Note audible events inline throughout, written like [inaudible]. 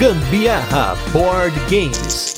Gambiarra Board Games.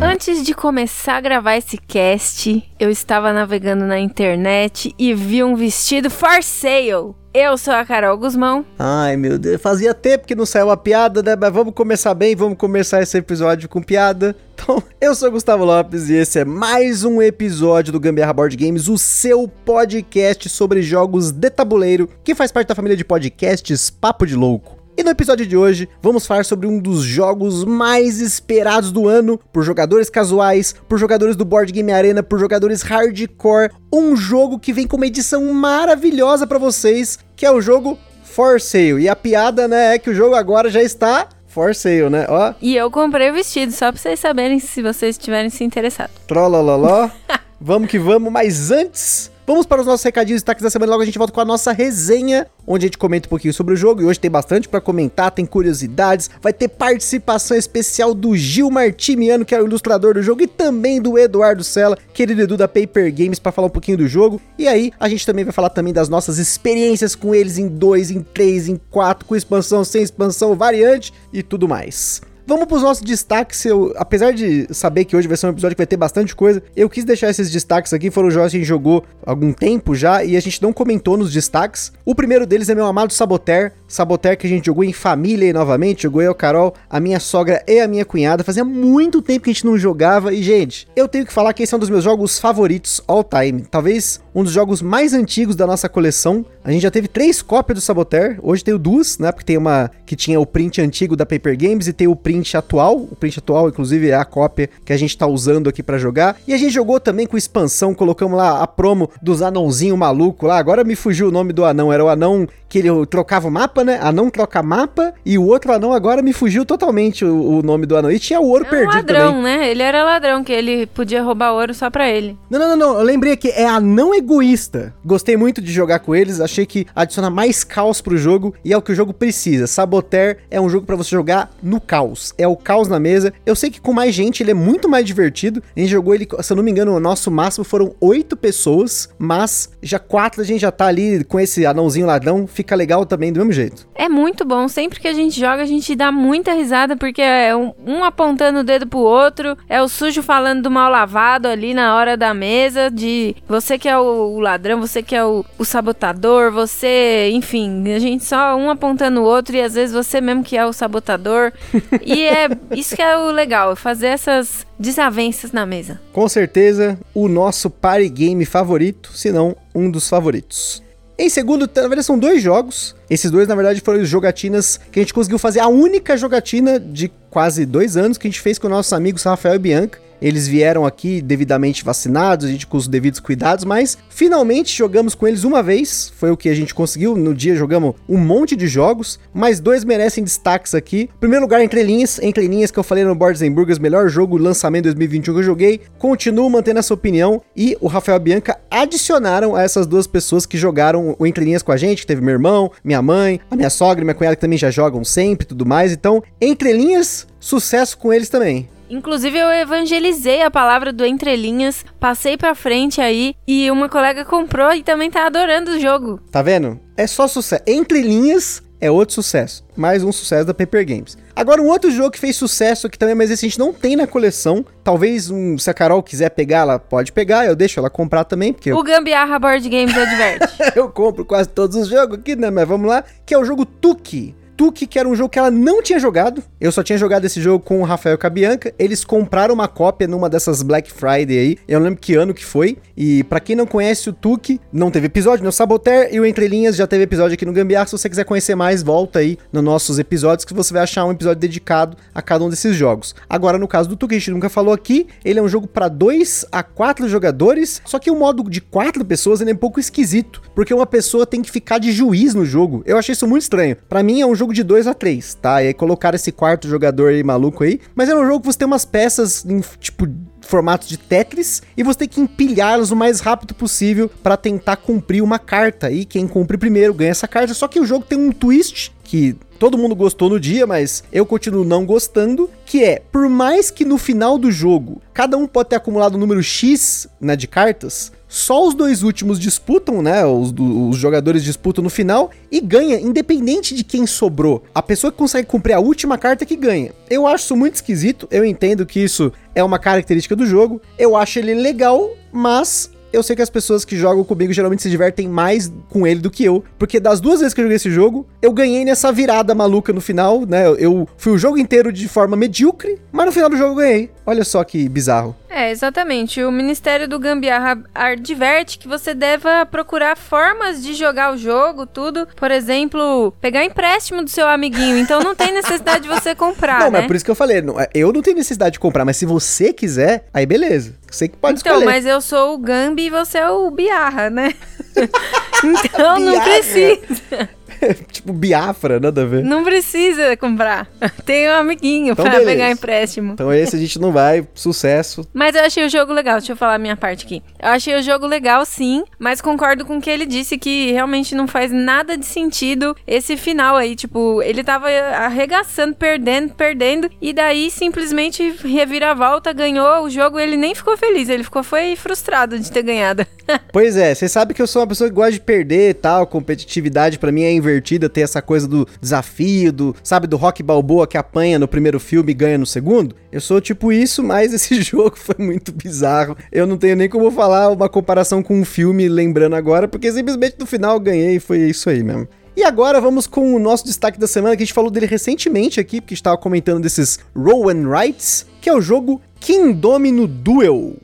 Antes de começar a gravar esse cast, eu estava navegando na internet e vi um vestido for sale. Eu sou a Carol Guzmão. Ai, meu Deus, fazia tempo que não saiu a piada, né? Mas vamos começar bem, vamos começar esse episódio com piada. [laughs] Então, eu sou Gustavo Lopes e esse é mais um episódio do Gambiarra Board Games, o seu podcast sobre jogos de tabuleiro, que faz parte da família de podcasts Papo de Louco. E no episódio de hoje, vamos falar sobre um dos jogos mais esperados do ano por jogadores casuais, por jogadores do Board Game Arena, por jogadores hardcore, um jogo que vem com uma edição maravilhosa para vocês, que é o jogo For Sale. E a piada, né, é que o jogo agora já está For sale, né? Ó. E eu comprei o vestido, só pra vocês saberem se vocês tiverem se interessado. Trolololó. [laughs] vamos que vamos, mas antes Vamos para os nossos recadinhos e destaques da semana. Logo a gente volta com a nossa resenha, onde a gente comenta um pouquinho sobre o jogo. E hoje tem bastante para comentar, tem curiosidades. Vai ter participação especial do Gil Martimiano, que é o ilustrador do jogo, e também do Eduardo Sela, querido Edu da Paper Games, para falar um pouquinho do jogo. E aí a gente também vai falar também das nossas experiências com eles em 2, em 3, em 4, com expansão, sem expansão, variante e tudo mais. Vamos para os nossos destaques. Eu, apesar de saber que hoje vai ser um episódio que vai ter bastante coisa, eu quis deixar esses destaques aqui. Foram jogos que a gente jogou há algum tempo já e a gente não comentou nos destaques. O primeiro deles é meu amado Saboteur. Saboteur que a gente jogou em família aí novamente. Jogou eu, Carol, a minha sogra e a minha cunhada. Fazia muito tempo que a gente não jogava. E, gente, eu tenho que falar que esse é um dos meus jogos favoritos all time. Talvez um dos jogos mais antigos da nossa coleção. A gente já teve três cópias do Saboteur. Hoje tenho duas, né? Porque tem uma que tinha o print antigo da Paper Games e tem o print print atual. O print atual, inclusive, é a cópia que a gente tá usando aqui para jogar. E a gente jogou também com expansão, colocamos lá a promo dos anãozinho maluco lá. Agora me fugiu o nome do anão, era o anão que ele trocava o mapa, né? Anão troca mapa. E o outro anão agora me fugiu totalmente o, o nome do anão. E tinha o ouro é perdido ladrão, também. né? Ele era ladrão, que ele podia roubar ouro só pra ele. Não, não, não, não. Eu lembrei que é anão egoísta. Gostei muito de jogar com eles. Achei que adiciona mais caos pro jogo. E é o que o jogo precisa. Saboteur é um jogo para você jogar no caos. É o caos na mesa. Eu sei que com mais gente ele é muito mais divertido. A gente jogou ele, se eu não me engano, o nosso máximo foram oito pessoas. Mas já quatro a gente já tá ali com esse anãozinho ladrão fica legal também do mesmo jeito. É muito bom. Sempre que a gente joga, a gente dá muita risada, porque é um, um apontando o dedo pro outro, é o sujo falando do mal lavado ali na hora da mesa, de você que é o, o ladrão, você que é o, o, sabotador, você, enfim, a gente só um apontando o outro e às vezes você mesmo que é o sabotador. [laughs] e é isso que é o legal, fazer essas desavenças na mesa. Com certeza, o nosso party game favorito, se não um dos favoritos. Em segundo, na verdade, são dois jogos. Esses dois, na verdade, foram jogatinas que a gente conseguiu fazer. A única jogatina de quase dois anos que a gente fez com nossos amigos Rafael e Bianca. Eles vieram aqui devidamente vacinados, a gente com os devidos cuidados, mas finalmente jogamos com eles uma vez. Foi o que a gente conseguiu. No dia jogamos um monte de jogos, mas dois merecem destaques aqui. Primeiro lugar, Entre Linhas. Entre Linhas, que eu falei no Boards and Burgers, melhor jogo lançamento 2021 que eu joguei. Continuo mantendo essa opinião. E o Rafael Bianca adicionaram a essas duas pessoas que jogaram o Entre Linhas com a gente, que teve meu irmão, minha mãe, a minha sogra minha cunhada que também já jogam sempre e tudo mais. Então, Entre Linhas, sucesso com eles também. Inclusive, eu evangelizei a palavra do Entrelinhas, passei pra frente aí e uma colega comprou e também tá adorando o jogo. Tá vendo? É só sucesso. Entrelinhas é outro sucesso. Mais um sucesso da Paper Games. Agora, um outro jogo que fez sucesso aqui também, mas esse a gente não tem na coleção. Talvez, um, se a Carol quiser pegar, ela pode pegar. Eu deixo ela comprar também, porque... O Gambiarra Board Games adverte. [laughs] eu compro quase todos os jogos aqui, né? Mas vamos lá. Que é o jogo Tuki. Tuque, que era um jogo que ela não tinha jogado. Eu só tinha jogado esse jogo com o Rafael Cabianca. Eles compraram uma cópia numa dessas Black Friday aí. Eu não lembro que ano que foi. E para quem não conhece o Tuque, não teve episódio, no Saboteur e o Entre Linhas já teve episódio aqui no Gambiar. Se você quiser conhecer mais, volta aí nos nossos episódios que você vai achar um episódio dedicado a cada um desses jogos. Agora, no caso do Tuque, a gente nunca falou aqui, ele é um jogo para 2 a 4 jogadores, só que o modo de 4 pessoas é um pouco esquisito, porque uma pessoa tem que ficar de juiz no jogo. Eu achei isso muito estranho. Para mim é um jogo jogo de 2 a 3 tá? E aí colocaram esse quarto jogador aí maluco aí. Mas é um jogo que você tem umas peças em, tipo, formato de Tetris e você tem que empilhá-los o mais rápido possível para tentar cumprir uma carta. E quem cumpre primeiro ganha essa carta. Só que o jogo tem um twist que todo mundo gostou no dia, mas eu continuo não gostando, que é, por mais que no final do jogo cada um pode ter acumulado um número X né, de cartas, só os dois últimos disputam, né? Os, os, jogadores disputam no final e ganha, independente de quem sobrou. A pessoa que consegue cumprir a última carta que ganha. Eu acho isso muito esquisito. Eu entendo que isso é uma característica do jogo. Eu acho ele legal, mas eu sei que as pessoas que jogam comigo geralmente se divertem mais com ele do que eu, porque das duas vezes que eu joguei esse jogo, eu ganhei nessa virada maluca no final, né? Eu fui o jogo inteiro de forma medíocre, mas no final do jogo eu ganhei. Olha só que bizarro. É, exatamente. O Ministério do Gambiarra adverte que você deva procurar formas de jogar o jogo, tudo. Por exemplo, pegar empréstimo do seu amiguinho. Então não tem necessidade de você comprar, [laughs] Não, né? mas por isso que eu falei, é, eu não tenho necessidade de comprar, mas se você quiser, aí beleza. Você que pode então, escolher. mas eu sou o Gambi e você é o Biarra, né? [laughs] [laughs] então não precisa. [laughs] tipo Biafra, nada a ver. Não precisa comprar. [laughs] Tem um amiguinho então, pra beleza. pegar empréstimo. Então esse a gente não vai, sucesso. Mas eu achei o jogo legal, deixa eu falar a minha parte aqui. Eu achei o jogo legal sim, mas concordo com o que ele disse que realmente não faz nada de sentido esse final aí, tipo, ele tava arregaçando, perdendo, perdendo, e daí simplesmente reviravolta, ganhou o jogo, ele nem ficou feliz, ele ficou foi frustrado de ter ganhado. [laughs] pois é, você sabe que eu sou uma pessoa que gosta de perder e tal, competitividade para mim é invertida, tem essa coisa do desafio, do, sabe, do Rock Balboa que apanha no primeiro filme e ganha no segundo. Eu sou tipo isso, mas esse [laughs] jogo foi muito bizarro. Eu não tenho nem como falar uma comparação com um filme lembrando agora, porque simplesmente no final eu ganhei e foi isso aí mesmo. E agora vamos com o nosso destaque da semana, que a gente falou dele recentemente aqui, porque estava comentando desses Roll and Rights, que é o jogo Kingdomino Duel.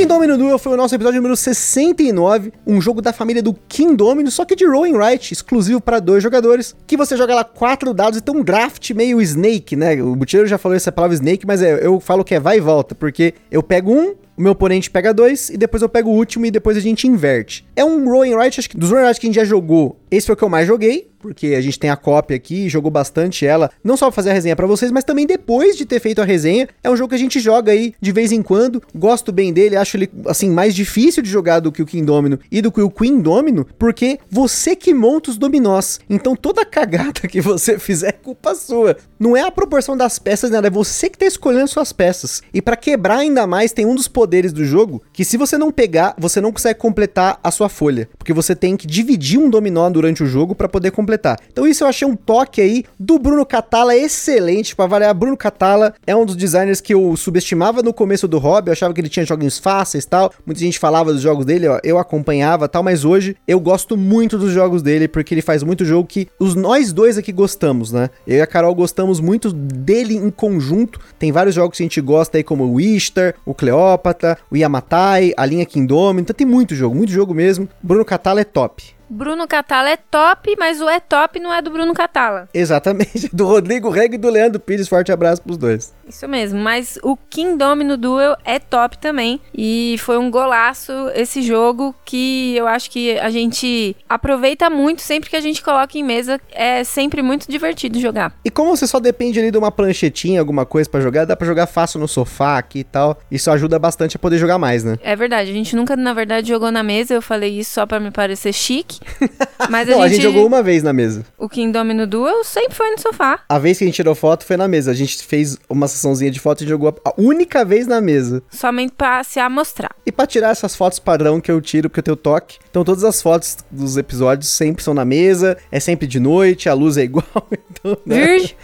Kingdomino Duel foi o nosso episódio número 69, um jogo da família do Kingdomino, só que de Rolling Right, exclusivo para dois jogadores, que você joga lá quatro dados e tem um draft meio Snake, né? O Butileiro já falou essa palavra Snake, mas é, eu falo que é vai e volta, porque eu pego um, o meu oponente pega dois, e depois eu pego o último e depois a gente inverte. É um Rolling Right, acho que dos Rolling Right que a gente já jogou, esse foi o que eu mais joguei, porque a gente tem a cópia aqui, jogou bastante ela, não só pra fazer a resenha para vocês, mas também depois de ter feito a resenha. É um jogo que a gente joga aí de vez em quando, gosto bem dele, acho ele, assim, mais difícil de jogar do que o King Domino e do que o Queen Domino, porque você que monta os dominós. Então toda cagada que você fizer é culpa sua. Não é a proporção das peças, nada, é você que tá escolhendo suas peças. E para quebrar ainda mais, tem um dos poderes do jogo que se você não pegar, você não consegue completar a sua folha, porque você tem que dividir um dominó durante o jogo para poder completar completar. Então isso eu achei um toque aí do Bruno Catala excelente para avaliar. Bruno Catala é um dos designers que eu subestimava no começo do hobby, eu achava que ele tinha joguinhos fáceis tal. Muita gente falava dos jogos dele, ó, eu acompanhava tal, mas hoje eu gosto muito dos jogos dele porque ele faz muito jogo que os nós dois aqui gostamos, né? Eu e a Carol gostamos muito dele em conjunto. Tem vários jogos que a gente gosta aí como o Easter, o Cleópatra, o Yamatai, a linha Kingdom, então tem muito jogo, muito jogo mesmo. Bruno Catala é top. Bruno Catala é top, mas o é top não é do Bruno Catala. Exatamente, [laughs] do Rodrigo Reg e do Leandro Pires. Forte abraço pros dois. Isso mesmo, mas o King Domino Duel é top também. E foi um golaço esse jogo que eu acho que a gente aproveita muito sempre que a gente coloca em mesa. É sempre muito divertido jogar. E como você só depende ali de uma pranchetinha, alguma coisa para jogar, dá para jogar fácil no sofá aqui e tal. Isso ajuda bastante a poder jogar mais, né? É verdade, a gente nunca, na verdade, jogou na mesa. Eu falei isso só para me parecer chique. [laughs] Mas a, Não, gente... a gente jogou uma vez na mesa. O King Domino Duel sempre foi no sofá. A vez que a gente tirou foto foi na mesa. A gente fez uma sessãozinha de foto e jogou a única vez na mesa. Somente pra se amostrar. E pra tirar essas fotos padrão que eu tiro porque eu tenho toque. Então todas as fotos dos episódios sempre são na mesa. É sempre de noite, a luz é igual. [laughs] Então, né? Virgem.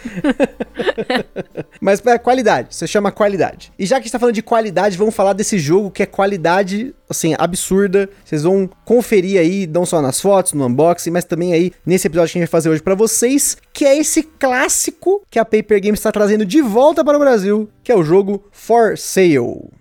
[laughs] Mas é qualidade. Você chama qualidade. E já que a gente tá falando de qualidade, vamos falar desse jogo que é qualidade, assim, absurda. Vocês vão conferir aí, não só nas fotos, no unboxing, mas também aí nesse episódio que a gente vai fazer hoje para vocês, que é esse clássico que a Paper Games está trazendo de volta para o Brasil, que é o jogo For Sale.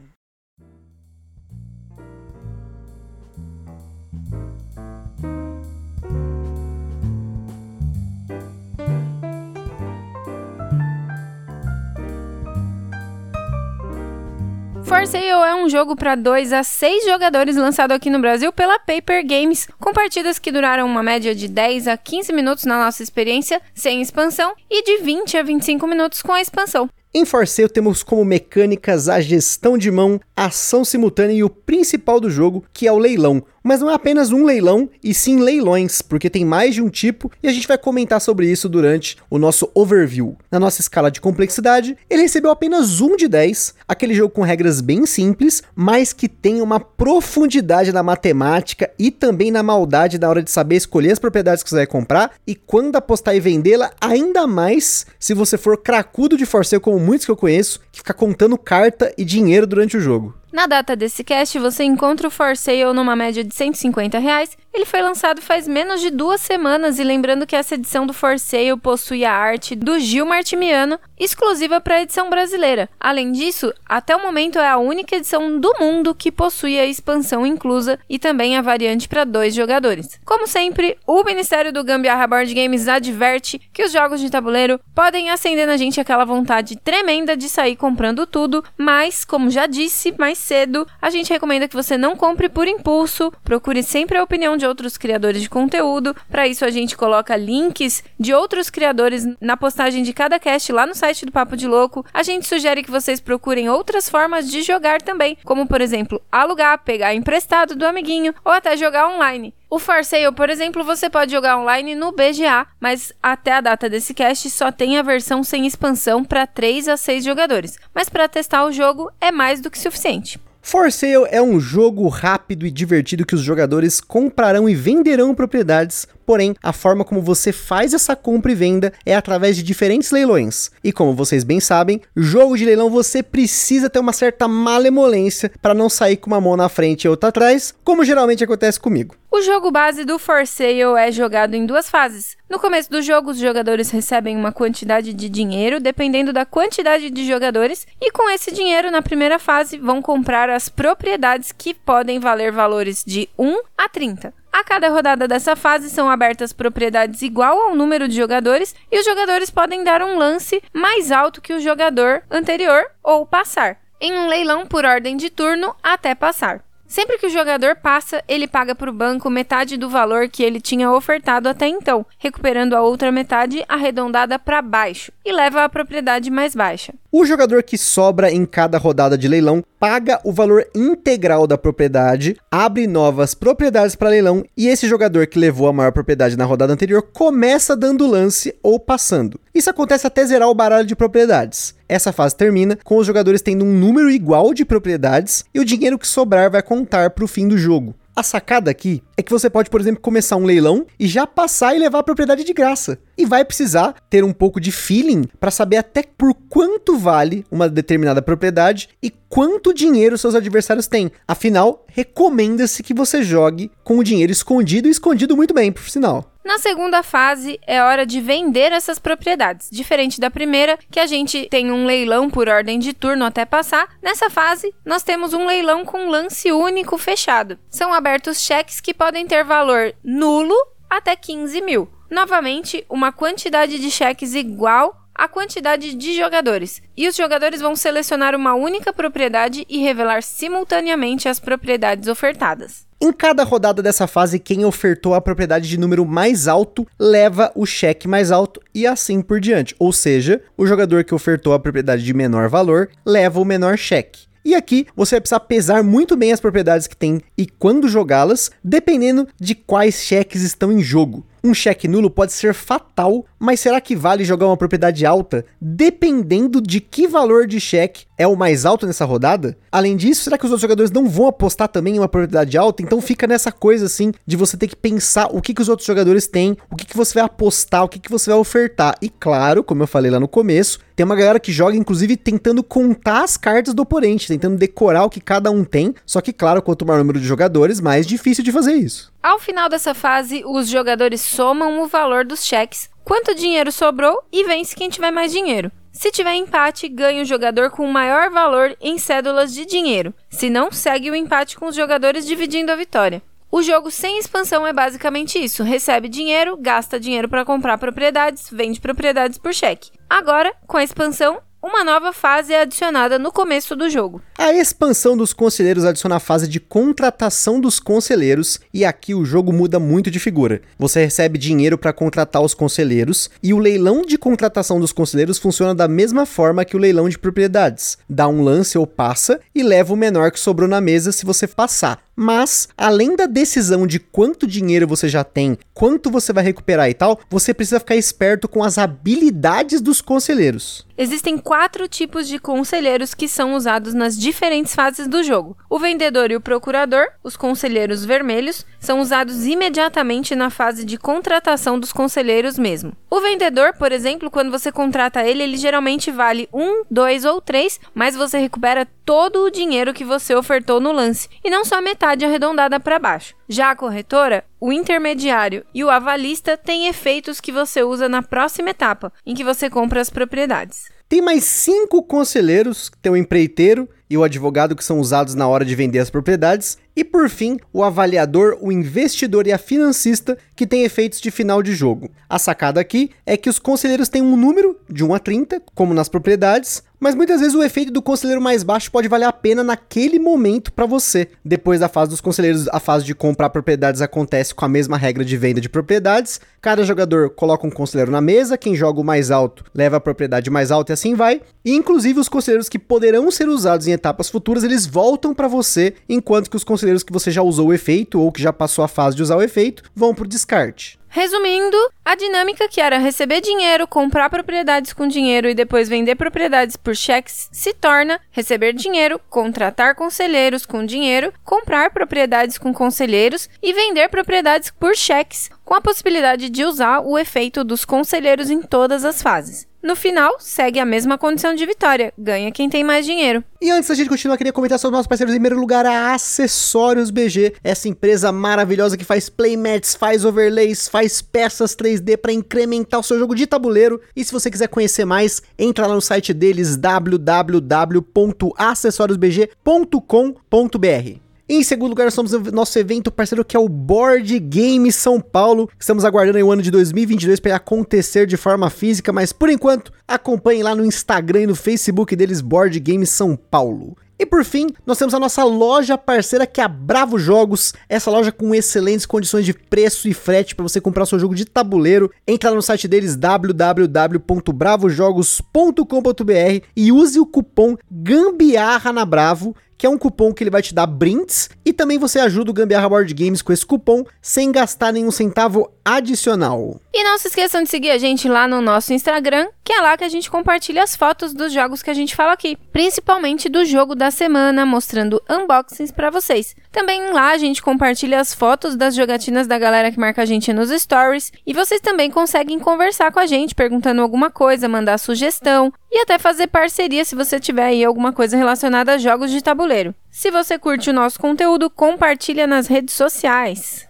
For Sale é um jogo para 2 a 6 jogadores lançado aqui no Brasil pela Paper Games, com partidas que duraram uma média de 10 a 15 minutos na nossa experiência sem expansão e de 20 a 25 minutos com a expansão. Em Forceio temos como mecânicas a gestão de mão, ação simultânea e o principal do jogo, que é o leilão. Mas não é apenas um leilão, e sim leilões, porque tem mais de um tipo e a gente vai comentar sobre isso durante o nosso overview. Na nossa escala de complexidade, ele recebeu apenas um de 10, aquele jogo com regras bem simples, mas que tem uma profundidade na matemática e também na maldade na hora de saber escolher as propriedades que você vai comprar e quando apostar e vendê-la, ainda mais se você for cracudo de forceio como muitos que eu conheço, que fica contando carta e dinheiro durante o jogo. Na data desse cast, você encontra o For Sale numa média de 150 reais. Ele foi lançado faz menos de duas semanas e lembrando que essa edição do For Sale possui a arte do Gil Martimiano, exclusiva para a edição brasileira. Além disso, até o momento é a única edição do mundo que possui a expansão inclusa e também a variante para dois jogadores. Como sempre, o Ministério do Gambiarra Board Games adverte que os jogos de tabuleiro podem acender na gente aquela vontade tremenda de sair comprando tudo, mas, como já disse mais cedo, a gente recomenda que você não compre por impulso, procure sempre a opinião de outros criadores de conteúdo. Para isso, a gente coloca links de outros criadores na postagem de cada cast lá no site do Papo de Louco. A gente sugere que vocês procurem outras formas de jogar também, como por exemplo, alugar, pegar emprestado do amiguinho ou até jogar online. O Sale, por exemplo, você pode jogar online no BGA, mas até a data desse cast só tem a versão sem expansão para 3 a 6 jogadores. Mas para testar o jogo é mais do que suficiente. For Sale é um jogo rápido e divertido que os jogadores comprarão e venderão propriedades, porém, a forma como você faz essa compra e venda é através de diferentes leilões. E como vocês bem sabem, jogo de leilão você precisa ter uma certa malemolência para não sair com uma mão na frente e outra atrás, como geralmente acontece comigo. O jogo base do For Sale é jogado em duas fases. No começo do jogo, os jogadores recebem uma quantidade de dinheiro dependendo da quantidade de jogadores, e com esse dinheiro, na primeira fase, vão comprar as propriedades que podem valer valores de 1 a 30. A cada rodada dessa fase são abertas propriedades igual ao número de jogadores e os jogadores podem dar um lance mais alto que o jogador anterior ou passar, em um leilão por ordem de turno até passar. Sempre que o jogador passa, ele paga para o banco metade do valor que ele tinha ofertado até então, recuperando a outra metade arredondada para baixo e leva a propriedade mais baixa. O jogador que sobra em cada rodada de leilão paga o valor integral da propriedade, abre novas propriedades para leilão e esse jogador que levou a maior propriedade na rodada anterior começa dando lance ou passando. Isso acontece até zerar o baralho de propriedades. Essa fase termina com os jogadores tendo um número igual de propriedades e o dinheiro que sobrar vai contar para o fim do jogo. A sacada aqui é que você pode, por exemplo, começar um leilão e já passar e levar a propriedade de graça. E vai precisar ter um pouco de feeling para saber até por quanto vale uma determinada propriedade e quanto dinheiro seus adversários têm. Afinal, recomenda-se que você jogue com o dinheiro escondido e escondido muito bem, por sinal. Na segunda fase, é hora de vender essas propriedades. Diferente da primeira, que a gente tem um leilão por ordem de turno até passar, nessa fase, nós temos um leilão com lance único fechado. São abertos cheques que podem ter valor nulo até 15 mil. Novamente, uma quantidade de cheques igual a quantidade de jogadores, e os jogadores vão selecionar uma única propriedade e revelar simultaneamente as propriedades ofertadas. Em cada rodada dessa fase, quem ofertou a propriedade de número mais alto leva o cheque mais alto e assim por diante. Ou seja, o jogador que ofertou a propriedade de menor valor leva o menor cheque. E aqui você vai precisar pesar muito bem as propriedades que tem e quando jogá-las, dependendo de quais cheques estão em jogo. Um cheque nulo pode ser fatal, mas será que vale jogar uma propriedade alta dependendo de que valor de cheque é o mais alto nessa rodada? Além disso, será que os outros jogadores não vão apostar também em uma propriedade alta? Então fica nessa coisa assim de você ter que pensar o que, que os outros jogadores têm, o que, que você vai apostar, o que, que você vai ofertar. E claro, como eu falei lá no começo, tem uma galera que joga, inclusive, tentando contar as cartas do oponente, tentando decorar o que cada um tem. Só que, claro, quanto maior o número de jogadores, mais difícil de fazer isso. Ao final dessa fase, os jogadores somam o valor dos cheques, quanto dinheiro sobrou e vence quem tiver mais dinheiro. Se tiver empate, ganha o jogador com maior valor em cédulas de dinheiro. Se não, segue o empate com os jogadores dividindo a vitória. O jogo sem expansão é basicamente isso: recebe dinheiro, gasta dinheiro para comprar propriedades, vende propriedades por cheque. Agora, com a expansão, uma nova fase é adicionada no começo do jogo. A expansão dos conselheiros adiciona a fase de contratação dos conselheiros e aqui o jogo muda muito de figura. Você recebe dinheiro para contratar os conselheiros e o leilão de contratação dos conselheiros funciona da mesma forma que o leilão de propriedades. Dá um lance ou passa e leva o menor que sobrou na mesa se você passar. Mas, além da decisão de quanto dinheiro você já tem, quanto você vai recuperar e tal, você precisa ficar esperto com as habilidades dos conselheiros. Existem quatro tipos de conselheiros que são usados nas diferentes fases do jogo. O vendedor e o procurador, os conselheiros vermelhos, são usados imediatamente na fase de contratação dos conselheiros mesmo. O vendedor, por exemplo, quando você contrata ele, ele geralmente vale um, dois ou três, mas você recupera todo o dinheiro que você ofertou no lance, e não só metade arredondada para baixo. Já a corretora, o intermediário e o avalista têm efeitos que você usa na próxima etapa, em que você compra as propriedades. Tem mais cinco conselheiros, tem o empreiteiro e o advogado que são usados na hora de vender as propriedades, e por fim, o avaliador, o investidor e a financista, que tem efeitos de final de jogo. A sacada aqui é que os conselheiros têm um número de 1 a 30, como nas propriedades, mas muitas vezes o efeito do conselheiro mais baixo pode valer a pena naquele momento para você. Depois da fase dos conselheiros, a fase de comprar propriedades acontece com a mesma regra de venda de propriedades. Cada jogador coloca um conselheiro na mesa, quem joga o mais alto leva a propriedade mais alta e assim vai. E inclusive os conselheiros que poderão ser usados em etapas futuras, eles voltam para você, enquanto que os conselheiros que você já usou o efeito ou que já passou a fase de usar o efeito vão pro descarte. Resumindo, a dinâmica que era receber dinheiro, comprar propriedades com dinheiro e depois vender propriedades por cheques se torna receber dinheiro, contratar conselheiros com dinheiro, comprar propriedades com conselheiros e vender propriedades por cheques, com a possibilidade de usar o efeito dos conselheiros em todas as fases. No final, segue a mesma condição de vitória: ganha quem tem mais dinheiro. E antes da gente continuar, queria comentar sobre nossos parceiros. Em primeiro lugar, a Acessórios BG, essa empresa maravilhosa que faz playmats, faz overlays, faz peças 3D para incrementar o seu jogo de tabuleiro. E se você quiser conhecer mais, entra lá no site deles www.acessoriosbg.com.br. Em segundo lugar, nós somos o nosso evento parceiro que é o Board Game São Paulo. Estamos aguardando o ano de 2022 para acontecer de forma física, mas por enquanto, acompanhem lá no Instagram e no Facebook deles Board Game São Paulo. E por fim, nós temos a nossa loja parceira que é a Bravo Jogos, essa loja com excelentes condições de preço e frete para você comprar o seu jogo de tabuleiro. Entra lá no site deles www.bravojogos.com.br e use o cupom GAMBIARRA na Bravo que é um cupom que ele vai te dar brindes e também você ajuda o Gambiarra Board Games com esse cupom sem gastar nenhum centavo adicional. E não se esqueçam de seguir a gente lá no nosso Instagram, que é lá que a gente compartilha as fotos dos jogos que a gente fala aqui, principalmente do jogo da semana, mostrando unboxings para vocês. Também lá a gente compartilha as fotos das jogatinas da galera que marca a gente nos stories e vocês também conseguem conversar com a gente perguntando alguma coisa, mandar sugestão e até fazer parceria se você tiver aí alguma coisa relacionada a jogos de tabuleiro. Se você curte o nosso conteúdo, compartilha nas redes sociais.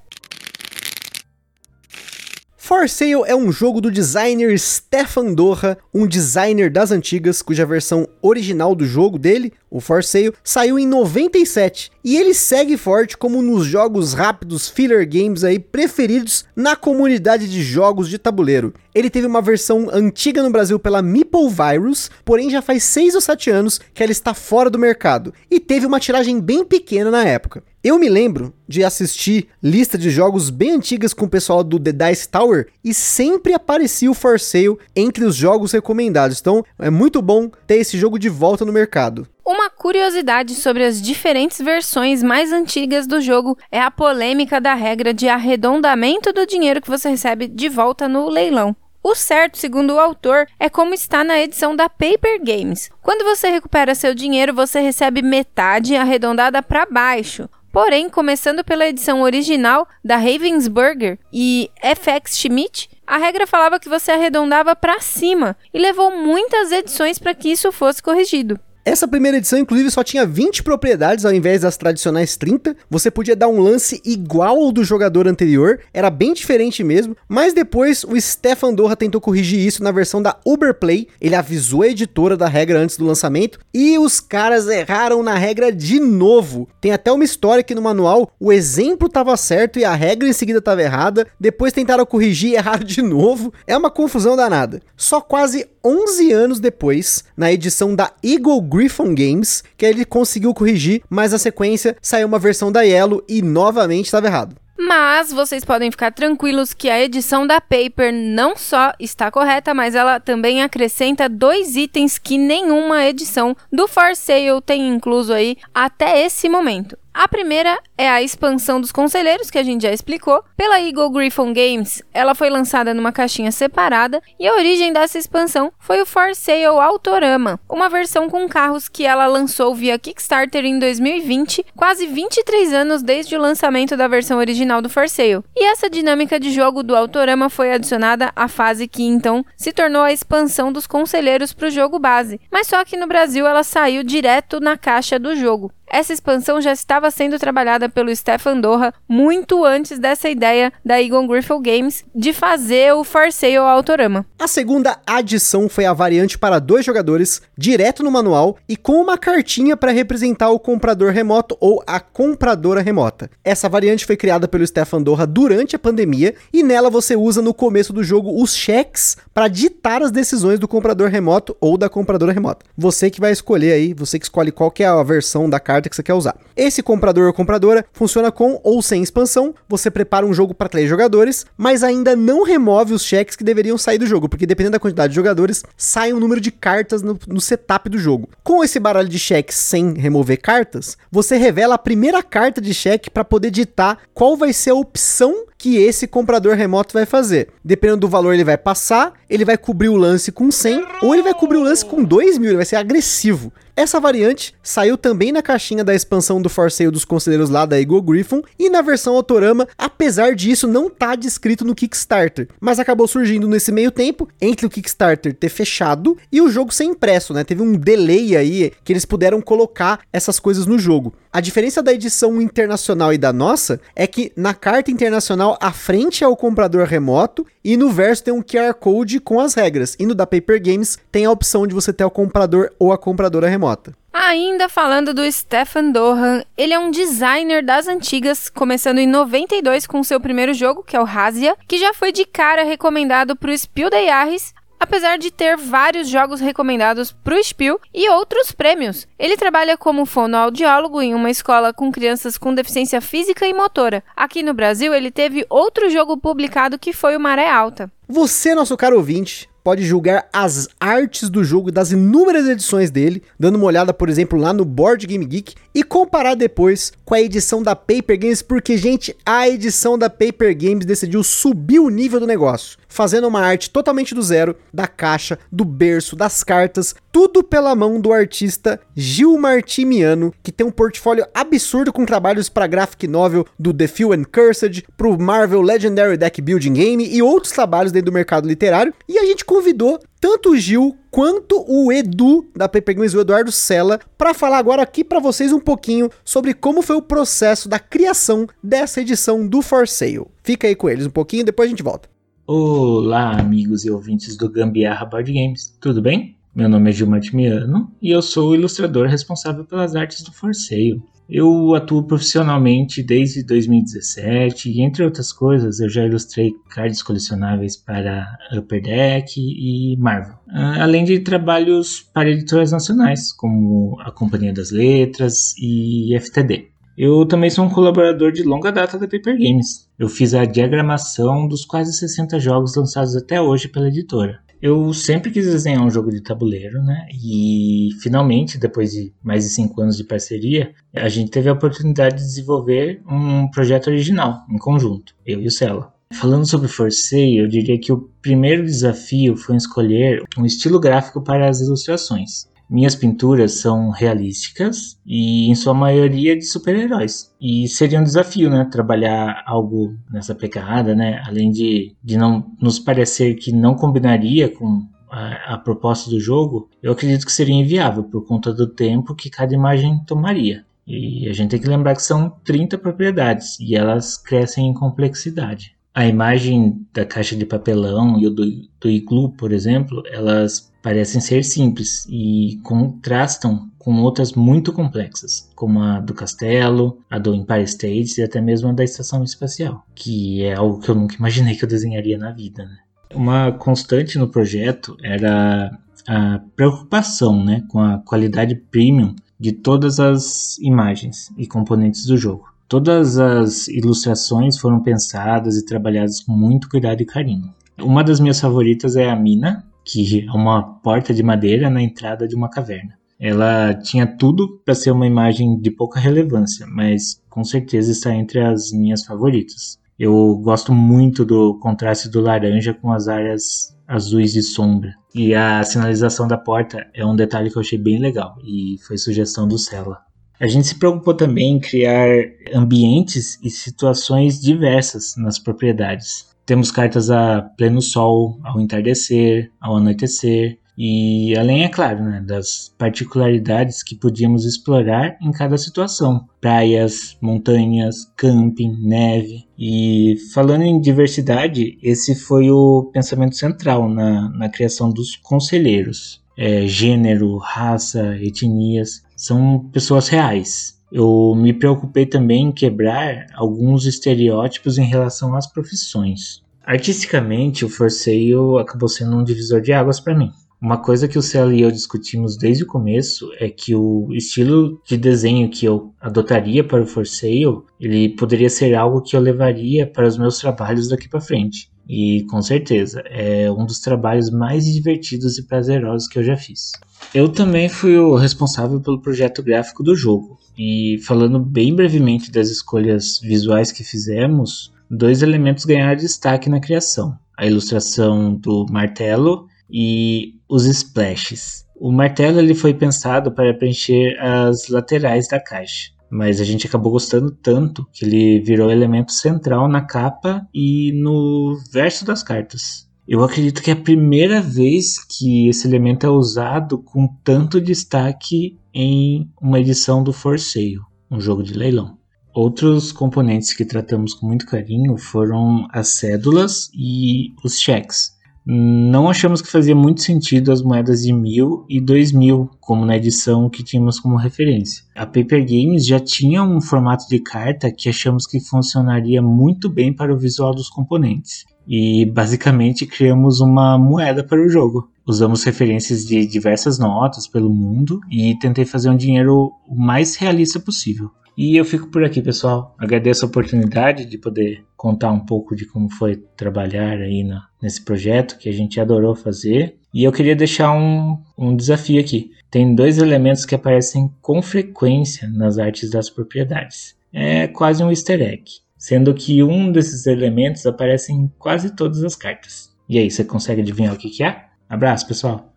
For Sale é um jogo do designer Stefan Dorra, um designer das antigas, cuja versão original do jogo dele, o For Sale, saiu em 97 e ele segue forte como nos jogos rápidos filler games aí preferidos na comunidade de jogos de tabuleiro. Ele teve uma versão antiga no Brasil pela Meeple Virus, porém já faz 6 ou 7 anos que ela está fora do mercado e teve uma tiragem bem pequena na época. Eu me lembro de assistir lista de jogos bem antigas com o pessoal do The Dice Tower e sempre aparecia o For Sale entre os jogos recomendados. Então é muito bom ter esse jogo de volta no mercado. Uma curiosidade sobre as diferentes versões mais antigas do jogo é a polêmica da regra de arredondamento do dinheiro que você recebe de volta no leilão. O certo, segundo o autor, é como está na edição da Paper Games. Quando você recupera seu dinheiro, você recebe metade arredondada para baixo. Porém, começando pela edição original da Ravensburger e FX Schmidt, a regra falava que você arredondava para cima e levou muitas edições para que isso fosse corrigido. Essa primeira edição, inclusive, só tinha 20 propriedades ao invés das tradicionais 30. Você podia dar um lance igual ao do jogador anterior, era bem diferente mesmo. Mas depois o Stefan Dorra tentou corrigir isso na versão da Uberplay. Ele avisou a editora da regra antes do lançamento e os caras erraram na regra de novo. Tem até uma história que no manual o exemplo estava certo e a regra em seguida estava errada. Depois tentaram corrigir e [laughs] erraram de novo. É uma confusão danada. Só quase 11 anos depois, na edição da Eagle Griffon Games, que ele conseguiu corrigir, mas na sequência saiu uma versão da Yellow e novamente estava errado. Mas vocês podem ficar tranquilos que a edição da Paper não só está correta, mas ela também acrescenta dois itens que nenhuma edição do For Sale tem incluso aí até esse momento. A primeira é a expansão dos conselheiros, que a gente já explicou. Pela Eagle Griffon Games, ela foi lançada numa caixinha separada e a origem dessa expansão foi o For Sale Autorama, uma versão com carros que ela lançou via Kickstarter em 2020, quase 23 anos desde o lançamento da versão original do For Sale. E essa dinâmica de jogo do Autorama foi adicionada à fase que então se tornou a expansão dos conselheiros para o jogo base, mas só que no Brasil ela saiu direto na caixa do jogo. Essa expansão já estava sendo trabalhada pelo Stefan Dorra muito antes dessa ideia da Egon Griffith Games de fazer o For Sale Autorama. A segunda adição foi a variante para dois jogadores, direto no manual e com uma cartinha para representar o comprador remoto ou a compradora remota. Essa variante foi criada pelo Stefan Dorra durante a pandemia e nela você usa no começo do jogo os cheques para ditar as decisões do comprador remoto ou da compradora remota. Você que vai escolher aí, você que escolhe qual que é a versão da carta carta que você quer usar. Esse comprador ou compradora funciona com ou sem expansão. Você prepara um jogo para três jogadores, mas ainda não remove os cheques que deveriam sair do jogo, porque dependendo da quantidade de jogadores, sai um número de cartas no, no setup do jogo. Com esse baralho de cheques sem remover cartas, você revela a primeira carta de cheque para poder ditar qual vai ser a opção que esse comprador remoto vai fazer. Dependendo do valor, ele vai passar, ele vai cobrir o lance com 100 ou ele vai cobrir o lance com 2 mil, ele vai ser agressivo. Essa variante saiu também na caixinha da expansão do For Sale dos conselheiros lá da Eagle Griffon e na versão Autorama, apesar disso não tá descrito no Kickstarter, mas acabou surgindo nesse meio tempo entre o Kickstarter ter fechado e o jogo ser impresso, né? Teve um delay aí que eles puderam colocar essas coisas no jogo. A diferença da edição internacional e da nossa é que na carta internacional a frente é o comprador remoto e no verso tem um QR Code com as regras. E no da Paper Games tem a opção de você ter o comprador ou a compradora remota. Ainda falando do Stefan Dohan, ele é um designer das antigas, começando em 92 com seu primeiro jogo, que é o Razia, que já foi de cara recomendado para o Spiel des Jahres, apesar de ter vários jogos recomendados para o Spiel e outros prêmios. Ele trabalha como fonoaudiólogo em uma escola com crianças com deficiência física e motora. Aqui no Brasil, ele teve outro jogo publicado que foi o Maré Alta. Você, nosso caro ouvinte, pode julgar as artes do jogo das inúmeras edições dele, dando uma olhada, por exemplo, lá no Board Game Geek e comparar depois com a edição da Paper Games, porque, gente, a edição da Paper Games decidiu subir o nível do negócio, fazendo uma arte totalmente do zero, da caixa, do berço, das cartas, tudo pela mão do artista Gil Martimiano, que tem um portfólio absurdo com trabalhos para graphic novel do The Few and Cursed, pro Marvel Legendary Deck Building Game e outros trabalhos dentro do mercado literário, e a gente convidou tanto o Gil quanto o Edu da Paper Games, o Eduardo Sella, para falar agora aqui para vocês um pouquinho sobre como foi o processo da criação dessa edição do For Sale. Fica aí com eles um pouquinho, depois a gente volta. Olá, amigos e ouvintes do Gambiarra Board Games, tudo bem? Meu nome é Gil Martimiano e eu sou o ilustrador responsável pelas artes do For Sale. Eu atuo profissionalmente desde 2017 e, entre outras coisas, eu já ilustrei cards colecionáveis para Upper Deck e Marvel, ah, além de trabalhos para editoras nacionais, como a Companhia das Letras e FTD. Eu também sou um colaborador de longa data da Paper Games. Eu fiz a diagramação dos quase 60 jogos lançados até hoje pela editora. Eu sempre quis desenhar um jogo de tabuleiro, né? E finalmente, depois de mais de cinco anos de parceria, a gente teve a oportunidade de desenvolver um projeto original em conjunto, eu e o Cela. Falando sobre Forcei, eu diria que o primeiro desafio foi escolher um estilo gráfico para as ilustrações. Minhas pinturas são realísticas e, em sua maioria, de super-heróis. E seria um desafio, né? Trabalhar algo nessa pegada, né? Além de, de não nos parecer que não combinaria com a, a proposta do jogo, eu acredito que seria inviável por conta do tempo que cada imagem tomaria. E a gente tem que lembrar que são 30 propriedades e elas crescem em complexidade. A imagem da caixa de papelão e do, do iglu, por exemplo, elas parecem ser simples e contrastam com outras muito complexas, como a do castelo, a do Empire State e até mesmo a da estação espacial, que é algo que eu nunca imaginei que eu desenharia na vida. Né? Uma constante no projeto era a preocupação né, com a qualidade premium de todas as imagens e componentes do jogo. Todas as ilustrações foram pensadas e trabalhadas com muito cuidado e carinho. Uma das minhas favoritas é a mina, que é uma porta de madeira na entrada de uma caverna. Ela tinha tudo para ser uma imagem de pouca relevância, mas com certeza está entre as minhas favoritas. Eu gosto muito do contraste do laranja com as áreas azuis de sombra. E a sinalização da porta é um detalhe que eu achei bem legal e foi sugestão do Cella. A gente se preocupou também em criar ambientes e situações diversas nas propriedades. Temos cartas a pleno sol, ao entardecer, ao anoitecer, e além, é claro, né, das particularidades que podíamos explorar em cada situação: praias, montanhas, camping, neve. E falando em diversidade, esse foi o pensamento central na, na criação dos conselheiros. É, gênero, raça, etnias são pessoas reais. Eu me preocupei também em quebrar alguns estereótipos em relação às profissões. Artisticamente, o Forceio acabou sendo um divisor de águas para mim. Uma coisa que o Celo e eu discutimos desde o começo é que o estilo de desenho que eu adotaria para o For Sale, ele poderia ser algo que eu levaria para os meus trabalhos daqui para frente. E com certeza, é um dos trabalhos mais divertidos e prazerosos que eu já fiz. Eu também fui o responsável pelo projeto gráfico do jogo. E falando bem brevemente das escolhas visuais que fizemos, dois elementos ganharam destaque na criação: a ilustração do martelo e os splashes. O martelo ele foi pensado para preencher as laterais da caixa, mas a gente acabou gostando tanto que ele virou elemento central na capa e no verso das cartas. Eu acredito que é a primeira vez que esse elemento é usado com tanto destaque em uma edição do For Sale, um jogo de leilão. Outros componentes que tratamos com muito carinho foram as cédulas e os cheques. Não achamos que fazia muito sentido as moedas de mil e dois mil, como na edição que tínhamos como referência. A Paper Games já tinha um formato de carta que achamos que funcionaria muito bem para o visual dos componentes. E basicamente criamos uma moeda para o jogo. Usamos referências de diversas notas pelo mundo e tentei fazer um dinheiro o mais realista possível. E eu fico por aqui, pessoal. Agradeço a oportunidade de poder contar um pouco de como foi trabalhar aí na, nesse projeto que a gente adorou fazer. E eu queria deixar um, um desafio aqui. Tem dois elementos que aparecem com frequência nas artes das propriedades. É quase um easter egg, sendo que um desses elementos aparece em quase todas as cartas. E aí, você consegue adivinhar o que, que é? Abraço, pessoal!